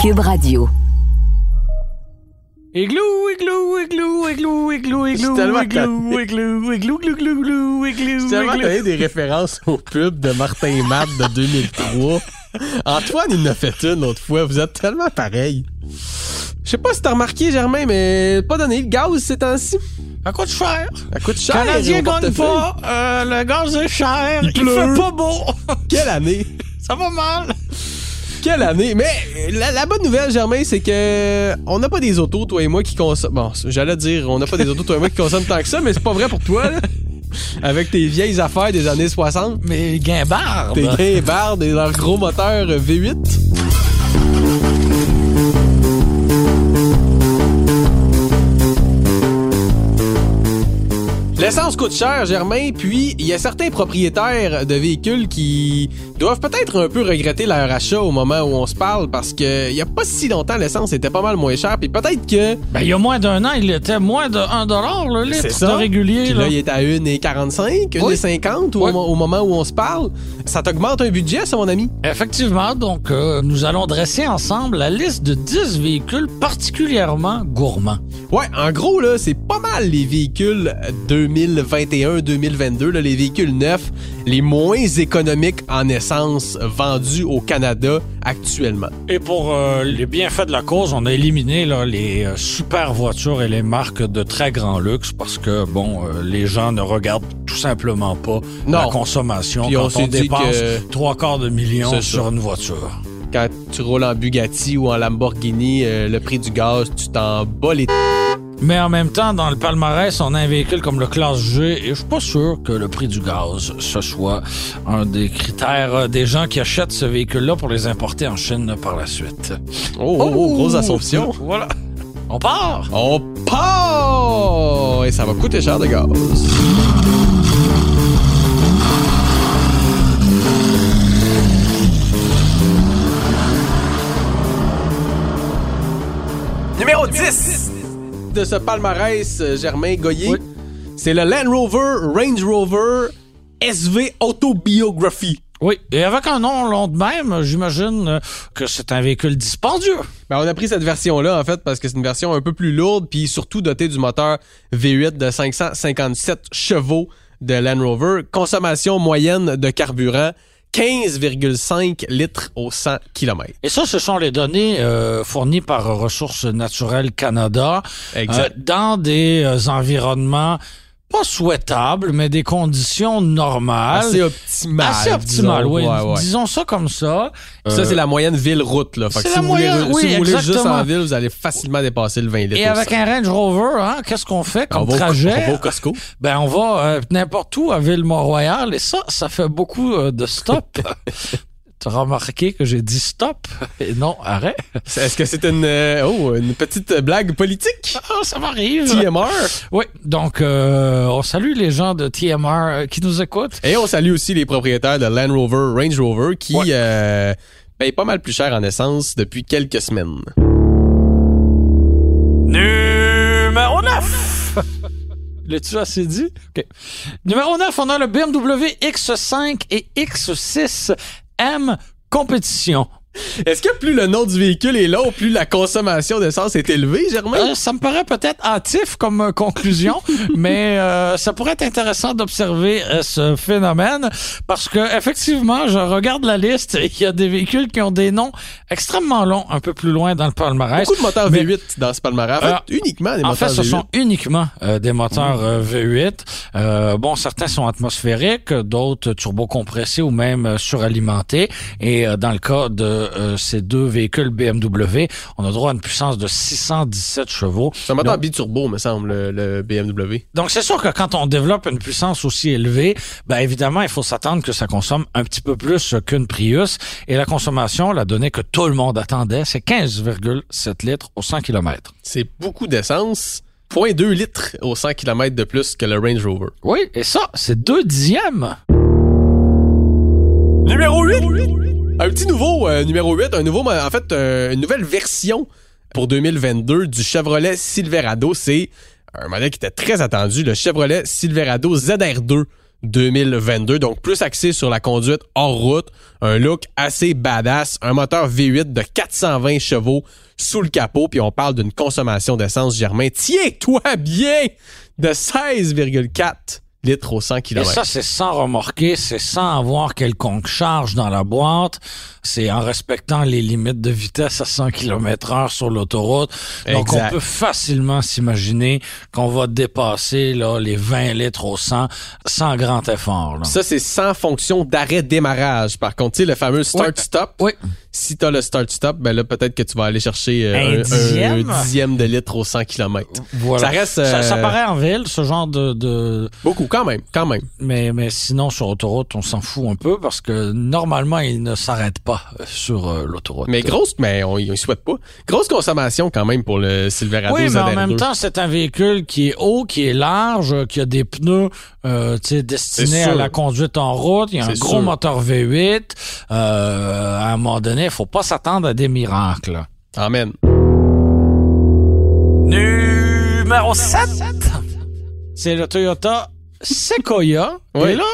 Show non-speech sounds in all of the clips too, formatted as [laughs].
Cube Radio. Igloo, igloo, igloo, igloo, igloo, igloo, igloo, igloo, igloo, igloo, igloo, igloo, igloo. des références au pub de Martin et Matt de 2003. Antoine, il en a fait une l'autre fois. Vous êtes tellement pareil. Je sais pas si t'as remarqué, Germain, mais pas donné le gaz ces temps-ci. Ça coûte cher. Ça coûte cher. Canadien gagne pas, euh, le gaz est cher, il, pleut. fait pas beau. Quelle année? Ça va mal. Quelle année? Mais la, la bonne nouvelle, Germain, c'est que on n'a pas des autos, toi et moi, qui consomment. Bon, j'allais dire, on n'a pas des autos, toi et moi, qui consomment tant que ça, mais c'est pas vrai pour toi, là. Avec tes vieilles affaires des années 60. Mais guimbarde. Tes guimbardes et leurs gros moteurs V8. L'essence coûte cher, Germain, puis il y a certains propriétaires de véhicules qui doivent peut-être un peu regretter leur achat au moment où on se parle parce que il y a pas si longtemps l'essence était pas mal moins chère, puis peut-être que Ben, il y a moins d'un an, il était moins de 1 le litre c'est ça. de régulier. Puis là. là, il est à 1,45, 1,50 au, Oui. mo- au moment où on se parle. Ça t'augmente un budget, ça, mon ami? Effectivement, donc euh, nous allons dresser ensemble la liste de 10 véhicules particulièrement gourmands. Ouais, en gros, là, c'est pas mal les véhicules 2021-2022, là, les véhicules neufs, les moins économiques en essence vendus au Canada actuellement. Et pour euh, les bienfaits de la cause, on a éliminé là, les euh, super voitures et les marques de très grand luxe parce que, bon, euh, les gens ne regardent tout simplement pas Non. la consommation Puis quand on, dépense trois quarts de million sur ça. une voiture. Quand tu roules en Bugatti ou en Lamborghini, le prix du gaz, tu t'en bats les... Mais en même temps, dans le palmarès, on a un véhicule comme le Classe G et je suis pas sûr que le prix du gaz, ce soit un des critères euh, des gens qui achètent ce véhicule-là pour les importer en Chine par la suite. Oh, oh, oh, grosse assumption. Voilà. On part! On part! Et ça va coûter cher de gaz. Numéro 10 de ce palmarès, euh, Germain Goyer, Oui. c'est le Land Rover Range Rover SV Autobiography. Oui, et avec un nom long de même, j'imagine euh, que c'est un véhicule dispendieux. Ben, on a pris cette version-là, en fait, parce que c'est une version un peu plus lourde, puis surtout dotée du moteur V8 de 557 chevaux de Land Rover. Consommation moyenne de carburant, 15,5 litres au 100 km. Et ça, ce sont les données euh, fournies par Ressources naturelles Canada Exact. euh, dans des euh, environnements pas souhaitables, mais des conditions normales. assez optimal. Assez optimales, disons. oui. Ouais, ouais. Disons ça comme ça. Ça, Euh, c'est la moyenne ville-route. là. Fait que c'est si la vous voulez, moyenne, si oui, vous voulez juste en ville, vous allez facilement dépasser le 20 litres Et avec 100. un Range Rover, hein, qu'est-ce qu'on fait on comme va, au- trajet? on va au Costco. Ben, on va euh, n'importe où à Ville-Mont-Royal et ça, ça fait beaucoup euh, de stop. [laughs] Tu as remarqué que j'ai dit stop [laughs] et non arrêt. Est-ce que c'est une, euh, oh, une petite blague politique? Ah, ça m'arrive. TMR. Oui, donc euh, on salue les gens de TMR euh, qui nous écoutent. Et on salue aussi les propriétaires de Land Rover, Range Rover qui Ouais. euh, payent pas mal plus cher en essence depuis quelques semaines. Numéro 9! [laughs] L'as-tu assez dit? OK. Numéro 9, on a le BMW X5 et X6 M Compétition. Est-ce que plus le nom du véhicule est long, plus la consommation d'essence est élevée, Germain? Euh, ça me paraît peut-être hâtif comme euh, conclusion, [laughs] mais euh, ça pourrait être intéressant d'observer euh, ce phénomène parce que effectivement, je regarde la liste et il y a des véhicules qui ont des noms extrêmement longs un peu plus loin dans le palmarès. Beaucoup de moteurs mais- V8 dans ce palmarès. En fait, Alors, uniquement des En moteurs fait, ce V8. sont uniquement euh, des moteurs euh, V8. Euh, bon, certains sont atmosphériques, d'autres turbocompressés ou même suralimentés. Et euh, dans le cas de euh, ces deux véhicules BMW, on a droit à une puissance de 617 chevaux. C'est un moteur Donc- biturbo, me semble, le, le BMW. Donc, c'est sûr que quand on développe une puissance aussi élevée, ben évidemment, il faut s'attendre que ça consomme un petit peu plus qu'une Prius. Et la consommation, la donnée que tout le monde attendait, c'est 15,7 litres au 100 km. C'est beaucoup d'essence. 0.2 litres au 100 km de plus que le Range Rover. Oui, et ça, c'est deux dixièmes. Numéro 8! Un petit nouveau, euh, numéro 8, un nouveau, en fait, une nouvelle version pour 2022 du Chevrolet Silverado. C'est un modèle qui était très attendu, le Chevrolet Silverado ZR2 2022. Donc, plus axé sur la conduite hors route, un look assez badass, un moteur V8 de 420 chevaux sous le capot, puis on parle d'une consommation d'essence, Germain. Tiens-toi bien de 16,4 litres au 100 km. Et ça, c'est sans remorquer, c'est sans avoir quelconque charge dans la boîte. C'est en respectant les limites de vitesse à 100 km heure sur l'autoroute. Donc, on peut facilement s'imaginer qu'on va dépasser là, les 20 litres au 100 sans grand effort. là. Ça, c'est sans fonction d'arrêt-démarrage. Par contre, tu sais, le fameux start-stop. Oui. Si t'as le start-stop, ben là, peut-être que tu vas aller chercher euh, Un dixième? un dixième? de litre au 100 km. Voilà. Ça reste, Ça, ça euh, paraît en ville, ce genre de, de... Beaucoup, quand même, quand même. Mais, mais sinon, sur autoroute, on s'en fout un peu parce que normalement, il ne s'arrête pas euh, sur euh, l'autoroute. Mais grosse, mais on ne souhaite pas. Grosse consommation quand même pour le Silverado Oui, mais en ZR2. même temps, c'est un véhicule qui est haut, qui est large, qui a des pneus tu destinés à la conduite en route. Il y a un gros sûr. moteur V8. Euh, à un moment donné, il faut pas s'attendre à des miracles. Amen. Numéro 7, c'est le Toyota Sequoia. Oui. Et là,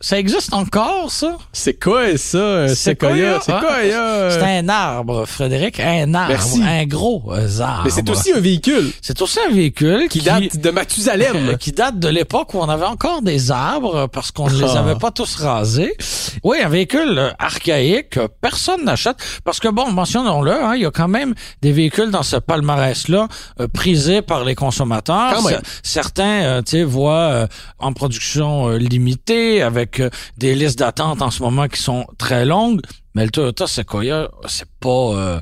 ça existe encore, ça? C'est quoi ça, un Sequoia? C'est hein? quoi, euh? C'est un arbre, Frédéric. Un arbre. Merci. Un gros euh, arbre. Mais c'est aussi un véhicule C'est aussi un véhicule qui date de Mathusalem. euh, [laughs] qui date de l'époque où on avait encore des arbres euh, parce qu'on ne les Ah. avait pas tous rasés. Oui, un véhicule euh, archaïque, que personne n'achète parce que bon, mentionnons-le, hein, il y a quand même des véhicules dans ce palmarès-là euh, prisés par les consommateurs. Certains, euh, tu sais, voient euh, en production euh, limitée avec euh, des listes d'attente en ce moment qui sont très longues. Mais le Toyota Sequoia, c'est pas euh,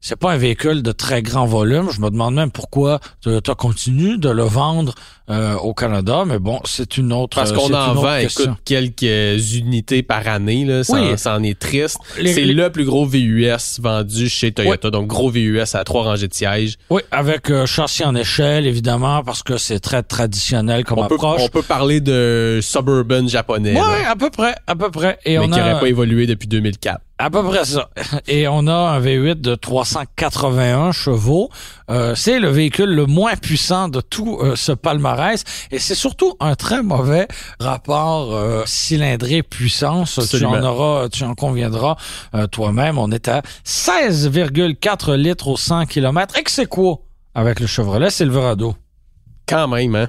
c'est pas un véhicule de très grand volume. Je me demande même pourquoi Toyota continue de le vendre euh, au Canada, mais bon, c'est une autre Parce qu'on en vend, écoute, quelques unités par année, là. Ça, Oui. ça en est triste. Les- c'est le plus gros VUS vendu chez Toyota. Donc, gros VUS à trois rangées de sièges. Oui, avec euh, châssis en échelle, évidemment, parce que c'est très traditionnel comme On peut, approche. on peut parler de suburban japonais, là, à peu près, à peu près. Et mais on qui a n'aurait pas évolué depuis 2004. à peu près ça. Et on a un V8 de 381 chevaux. Euh, c'est le véhicule le moins puissant de tout ce palmarès. Et c'est surtout un très mauvais rapport euh, cylindrée-puissance. Tu Absolument. en auras, tu en conviendras euh, toi-même. On est à 16,4 litres au 100 km. Ex aequo avec le Chevrolet Silverado? Quand même, hein.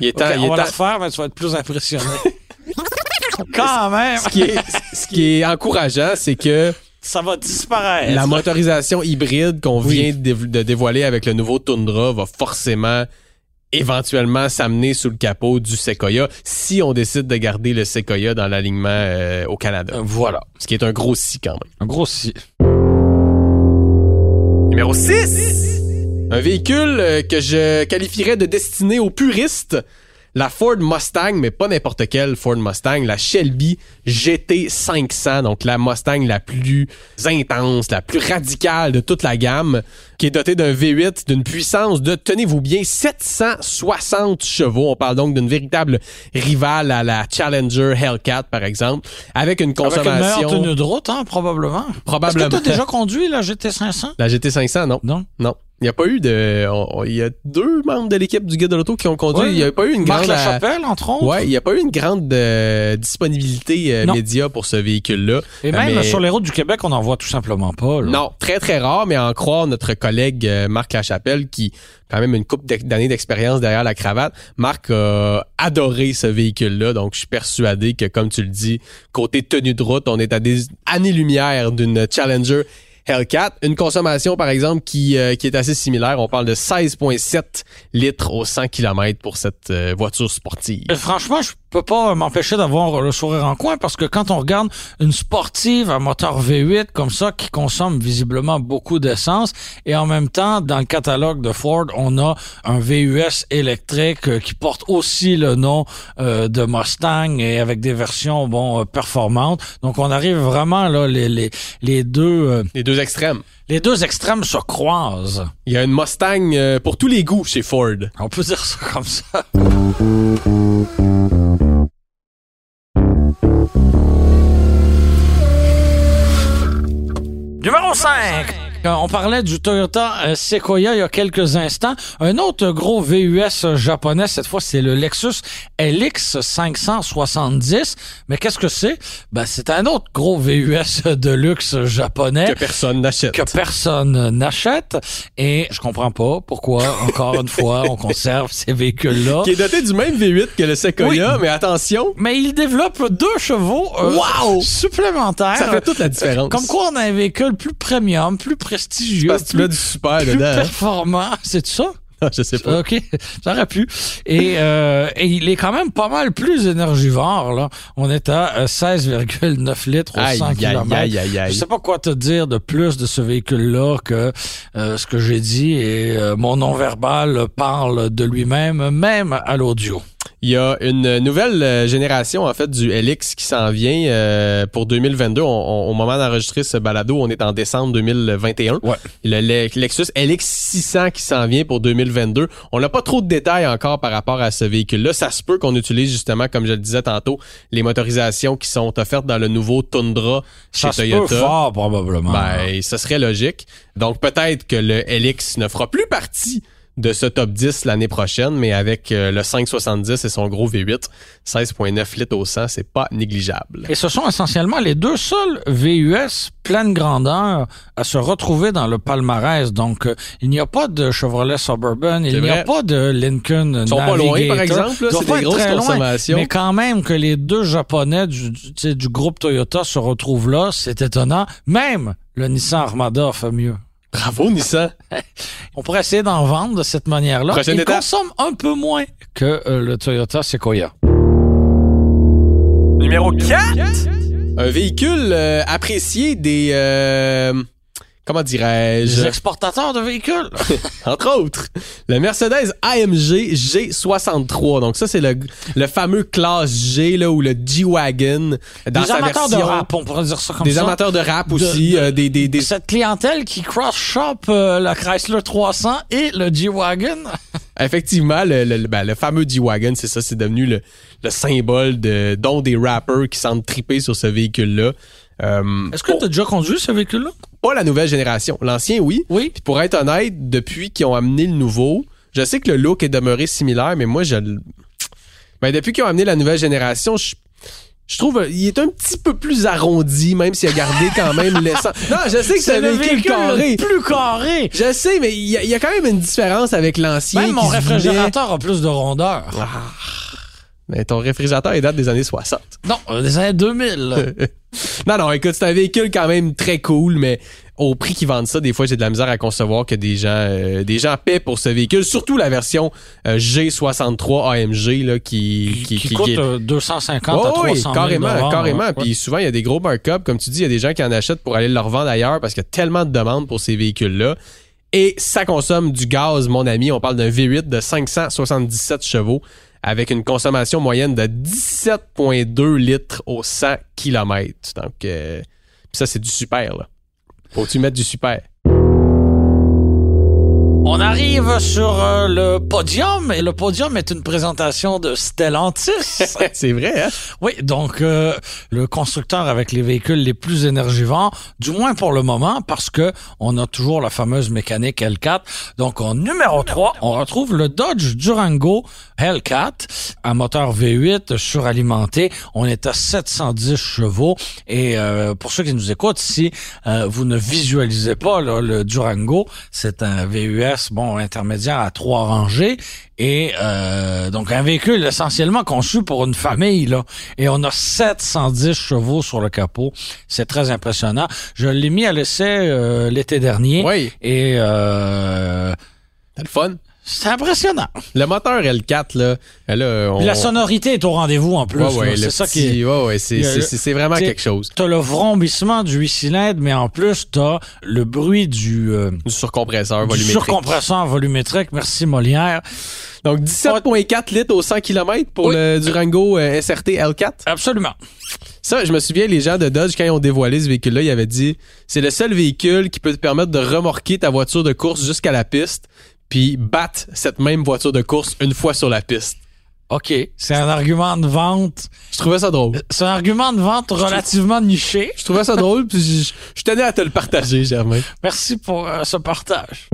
Il est temps, Ok, il on est va temps- la refaire, mais tu vas être plus impressionné. [laughs] Quand même, ce qui est, ce qui est encourageant, c'est que ça va disparaître. la motorisation hybride qu'on Oui. vient de dévoiler avec le nouveau Tundra va forcément éventuellement s'amener sous le capot du Sequoia si on décide de garder le Sequoia dans l'alignement euh, au Canada. Euh, Voilà. Ce qui est un gros si quand même. Un gros si. Numéro 6. Un véhicule euh, que je qualifierais de destiné aux puristes. La Ford Mustang, mais pas n'importe quelle Ford Mustang, la Shelby GT500, donc la Mustang la plus intense, la plus radicale de toute la gamme, qui est dotée d'un V8 d'une puissance de, tenez-vous bien, 760 chevaux. On parle donc d'une véritable rivale à la Challenger Hellcat, par exemple, avec une Avec une meilleure consommation... tenue de route, hein, probablement. Probablement. Est-ce que tu as déjà conduit la GT500? La GT500, non. Non. Non. Il n'y a pas eu de. on- Il y a deux membres de l'équipe du Guide de l'Auto qui ont conduit. Ouais. Il n'y a pas eu une Marc grande. Lachapelle, entre autres. Ouais, il n'y a pas eu une grande euh, disponibilité euh, média pour ce véhicule-là. Et même Mais- sur les routes du Québec, on n'en voit tout simplement pas. là. Non, très très rare, mais à en croire notre collègue euh, Marc Lachapelle, qui a quand même une couple d'ex- d'années d'expérience derrière la cravate. Marc a adoré ce véhicule-là, donc je suis persuadé que, comme tu le dis, côté tenue de route, on est à des années-lumière d'une Challenger Hellcat. Une consommation, par exemple, qui, euh, qui est assez similaire. On parle de 16,7 litres au 100 km pour cette euh, voiture sportive. Et franchement, je peux pas m'empêcher d'avoir le sourire en coin parce que quand on regarde une sportive à moteur V8 comme ça qui consomme visiblement beaucoup d'essence et en même temps dans le catalogue de Ford on a un VUS électrique euh, qui porte aussi le nom euh, de Mustang et avec des versions bon euh, performantes donc on arrive vraiment là les les les deux euh, Les deux extrêmes. les deux extrêmes se croisent Il y a une Mustang pour tous les goûts chez Ford. on peut dire ça comme ça Numéro 5. On parlait du Toyota euh, Sequoia il y a quelques instants. Un autre gros VUS japonais, cette fois, c'est le Lexus LX 570. Mais qu'est-ce que c'est? Ben, c'est un autre gros VUS de luxe japonais. Que personne n'achète. Que personne n'achète. Et je comprends pas pourquoi, encore une fois, on [laughs] conserve ces véhicules-là. Qui est doté du même V8 que le Sequoia, Oui. mais attention, Mais il développe deux chevaux euh, Wow! supplémentaires. ça fait toute la différence. Comme quoi, on a un véhicule plus premium, plus prestigieux, Parce que tu mets du super plus dedans. performant. C'est ça? [laughs] Ah, je sais pas. OK, ça aurait pu. Et, euh, et il est quand même pas mal plus énergivore. Là. On est à euh, 16,9 litres au Aïe, 100 aïe, km. aïe, aïe, aïe. Je sais pas quoi te dire de plus de ce véhicule-là que euh, ce que j'ai dit et euh, mon non-verbal parle de lui-même, même à l'audio. Il y a une nouvelle euh, génération en fait du LX qui s'en vient euh, pour 2022. On- on- au moment d'enregistrer ce balado, on est en décembre 2021. Ouais. Le Le- Lexus LX 600 qui s'en vient pour 2022. On n'a pas trop de détails encore par rapport à ce véhicule-là. Ça se peut qu'on utilise justement, comme je le disais tantôt, les motorisations qui sont offertes dans le nouveau Tundra chez Ça se peut Toyota. fort, probablement. Ben, ce serait logique. Donc peut-être que le LX ne fera plus partie de ce top 10 l'année prochaine, mais avec euh, le 570 et son gros V8, 16.9 litres au 100, c'est pas négligeable. Et ce sont essentiellement les deux seuls VUS pleine grandeur à se retrouver dans le palmarès. Donc, euh, il n'y a pas de Chevrolet Suburban, il n'y a pas de Lincoln Ils sont pas loin, par exemple, là, c'est des grosses très loin, consommations. mais quand même que les deux Japonais du, du groupe Toyota se retrouvent là, c'est étonnant. Même le Nissan Armada fait mieux. Bravo Nissan. [laughs] On pourrait essayer d'en vendre de cette manière-là. Il étape. consomme un peu moins que euh, le Toyota Sequoia. Numéro 4. Un véhicule euh, apprécié des euh, comment Les dirais-je exportateurs de véhicules. [laughs] entre autres le Mercedes AMG G63. Donc ça c'est le le fameux classe G là ou le G-Wagon dans des sa amateurs version de rap, on pourrait dire ça comme des ça. amateurs de rap aussi, de- euh, des, des, des- Cette clientèle qui cross-shop euh, la Chrysler 300 et le G-Wagon. [laughs] effectivement le, le, le- ben, le fameux G-Wagon, c'est ça, c'est devenu le, le symbole de dont des rappers qui sentent triper sur ce véhicule-là. Euh, Est-ce que tu as déjà conduit ce véhicule-là? Pas la nouvelle génération. L'ancien, oui. Oui. Puis pour être honnête, depuis qu'ils ont amené le nouveau, je sais que le look est demeuré similaire, mais moi, je... le- Ben, depuis qu'ils ont amené la nouvelle génération, je... Je trouve il est un petit peu plus arrondi, même s'il a gardé [laughs] quand même l'essence. Non, je sais que c'est un le véhicule véhicule carré. plus carré. Je sais, mais il y, a- il y a quand même une différence avec l'ancien. Même mon réfrigérateur a plus de rondeur. Mais ton réfrigérateur, il date des années 60. Non, euh, des années 2000. [laughs] Non, non, écoute, c'est un véhicule quand même très cool, mais au prix qu'ils vendent ça, des fois, j'ai de la misère à concevoir que des gens, euh, des gens paient pour ce véhicule, surtout la version euh, G63 AMG, là, qui, qui, coûte est- euh, 250 à Ouais, 300 oui, 000 carrément, carrément. ouais. Puis souvent, il y a des gros markups. Comme tu dis, il y a des gens qui en achètent pour aller le revendre ailleurs parce qu'il y a tellement de demandes pour ces véhicules-là. Et ça consomme du gaz, mon ami. On parle d'un V8 de 577 chevaux avec une consommation moyenne de 17,2 litres au 100 km. Donc, euh, ça, c'est du super, là. Faut-tu mettre du super? On arrive sur euh, le podium et le podium est une présentation de Stellantis. [laughs] c'est vrai, hein? oui, donc euh, le constructeur avec les véhicules les plus énergivores, du moins pour le moment, parce que on a toujours la fameuse mécanique L4. Donc en numéro 3, on retrouve le Dodge Durango L4, un moteur V8 suralimenté. On est à 710 chevaux et euh, pour ceux qui nous écoutent, si euh, vous ne visualisez pas là, le Durango, c'est un VUS bon intermédiaire à trois rangées et euh, donc un véhicule essentiellement conçu pour une famille là. Et on a 710 chevaux sur le capot. C'est très impressionnant. Je l'ai mis à l'essai euh, l'été dernier. Oui. et euh, le fun. C'est impressionnant Le moteur L4, là, là on... Puis la sonorité est au rendez-vous en plus Ouais, ouais, c'est ça qui est ouais, ouais, c'est, vraiment quelque chose. T'as le vrombissement du 8 cylindres, mais en plus, t'as le bruit du, euh, Du surcompresseur du volumétrique. surcompresseur volumétrique. Merci Molière. Donc 17,4 litres au 100 km pour Oui. le Durango euh, SRT L4. Absolument. Ça, je me souviens, les gens de Dodge, quand ils ont dévoilé ce véhicule-là, ils avaient dit c'est le seul véhicule qui peut te permettre de remorquer ta voiture de course jusqu'à la piste, puis battre cette même voiture de course une fois sur la piste. OK, c'est un argument de vente. Je trouvais ça drôle. C'est un argument de vente relativement niché. Je trouvais ça drôle, puis je, je tenais à te le partager, Germain. Merci pour euh, ce partage.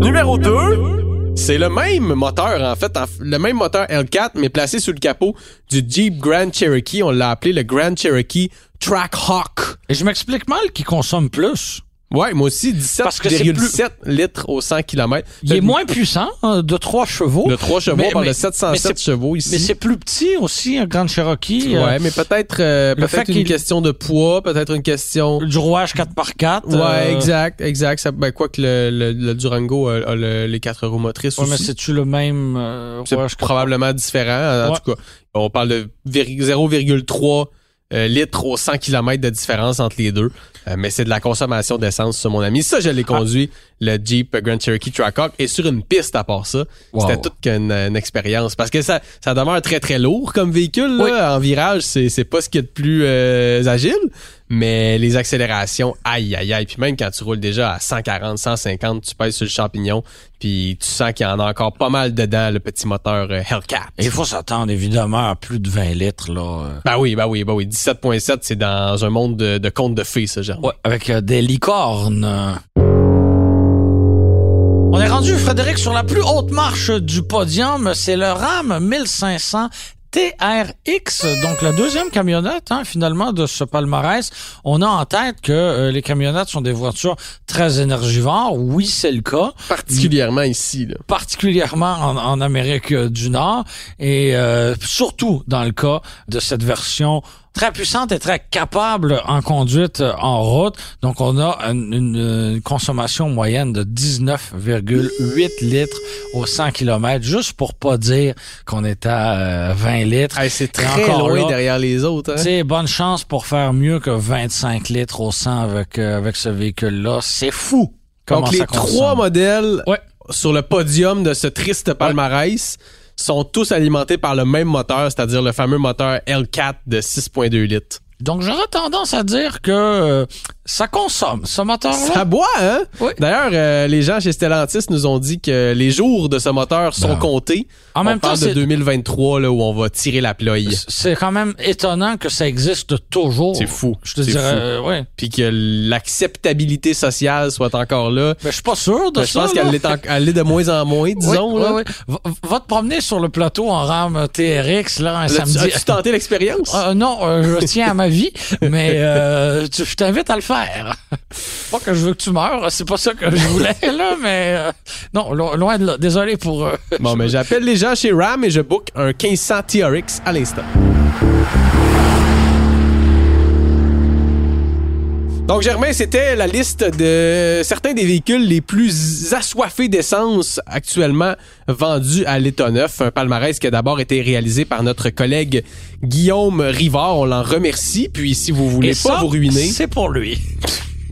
Numéro 2, c'est le même moteur, en fait, en- le même moteur L4, mais placé sous le capot du Jeep Grand Cherokee. On l'a appelé le Grand Cherokee Trackhawk. Et je m'explique mal qui consomme plus. Ouais, moi aussi, Parce que c'est 17,7 litres au 100 km. Il est moins puissant, hein, de 3 chevaux. De 3 chevaux, Mais- on parle de mais- 707 mais c'est- chevaux ici. Mais c'est plus petit aussi, un Grand Cherokee. euh, Ouais, mais peut-être euh, le peut-être une question de poids, peut-être une question... du rouage 4x4. Ouais, euh, exact, exact. Ça, ben, quoi que le, le, le Durango a, a le- les quatre roues motrices Ouais, mais aussi. c'est-tu le même euh, C'est rouage 4x4? probablement différent. En Ouais. tout cas, on parle de vir- 0,3 euh, litres au 100 km de différence entre les deux. Euh, mais c'est de la consommation d'essence, mon ami. Ça, je l'ai conduit, le Jeep Grand Cherokee Trackhawk, et sur une piste à part ça. Wow. C'était toute qu'une une expérience. Parce que ça, ça demeure très, très lourd comme véhicule. Là. Oui. En virage, c'est c'est pas ce qu'il y a de plus euh, agile. Mais les accélérations, aïe, aïe, aïe. Puis même quand tu roules déjà à 140, 150, tu pèses sur le champignon, puis tu sens qu'il y en a encore pas mal dedans, le petit moteur euh, Hellcat. Il faut s'attendre évidemment à plus de 20 litres là. euh. Ben oui, ben oui, ben oui. 17.7, c'est dans un monde de, de contes de fées, ça, genre. Ouais, avec euh, des licornes. On est rendu, Frédéric, sur la plus haute marche du podium. C'est le RAM 1500 TRX, donc la deuxième camionnette hein, finalement de ce palmarès. On a en tête que euh, les camionnettes sont des voitures très énergivores. Oui, c'est le cas. Particulièrement ici, là. particulièrement en, en Amérique euh, du Nord et euh, surtout dans le cas de cette version très puissante et très capable en conduite euh, en route. Donc on a une, consommation moyenne de 19,8 litres au 100 km, juste pour pas dire qu'on est à euh, 20 litres. Hey, c'est très loin là, derrière les autres, hein. Tu sais, bonne chance pour faire mieux que 25 litres au 100 avec, euh, avec ce véhicule-là. C'est fou. Comment Donc, les ça trois modèles Ouais. sur le podium de ce triste palmarès sont tous alimentés par le même moteur, c'est-à-dire le fameux moteur L4 de 6.2 litres. Donc, j'aurais tendance à dire que euh, ça consomme, ce moteur-là. Ça boit, hein? Oui. D'ailleurs, euh, les gens chez Stellantis nous ont dit que les jours de ce moteur sont Ben, comptés. En On même temps, de c'est 2023, là, où on va tirer la ploie. c'est quand même étonnant que ça existe toujours. C'est fou. Je te dirais, fou. euh. Puis que l'acceptabilité sociale soit encore là. Mais je suis pas sûr de Ben, je ça. pense là. qu'elle l'est de moins en moins, disons. Oui, là. oui, oui. Va, va te promener sur le plateau en rame TRX là un samedi. As-tu tenté l'expérience? Euh, non, je tiens à ma vie, mais tu- je t'invite à le faire. Pas que je veux que tu meurs, c'est pas ça que je voulais [laughs] là, mais euh, non, lo- loin de là. Désolé pour. euh, Bon, mais j'appelle les gens chez RAM et je book un 1500 TRX à l'instant. Donc, Germain, c'était la liste de certains des véhicules les plus assoiffés d'essence actuellement vendus à l'État neuf. Un palmarès qui a d'abord été réalisé par notre collègue Guillaume Rivard. On l'en remercie. Puis, si vous voulez Et pas ça, vous ruiner, C'est pour lui.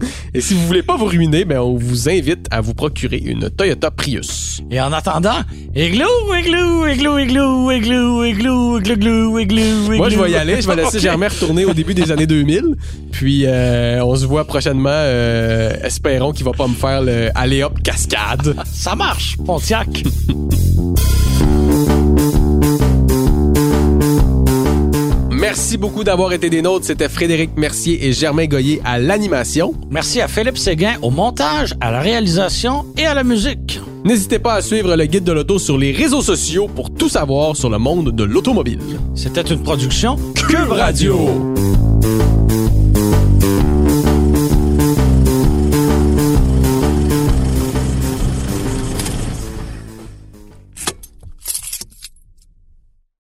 [laughs] et si vous voulez pas vous ruiner, ben, on vous invite à vous procurer une Toyota Prius. Et en attendant, igloo, igloo, igloo, igloo, igloo, igloo, igloo, igloo, igloo. Moi, je vais y aller. Je vais laisser. Germain retourner au début des années [laughs] 2000. Puis, euh, on se voit prochainement. euh, espérons qu'il va pas me faire le aller hop cascade. Ça marche, Pontiac. [laughs] Merci beaucoup d'avoir été des nôtres. C'était Frédéric Mercier et Germain Goyer à l'animation. Merci à Philippe Séguin au montage, à la réalisation et à la musique. N'hésitez pas à suivre le guide de l'auto sur les réseaux sociaux pour tout savoir sur le monde de l'automobile. C'était une production Cube Radio.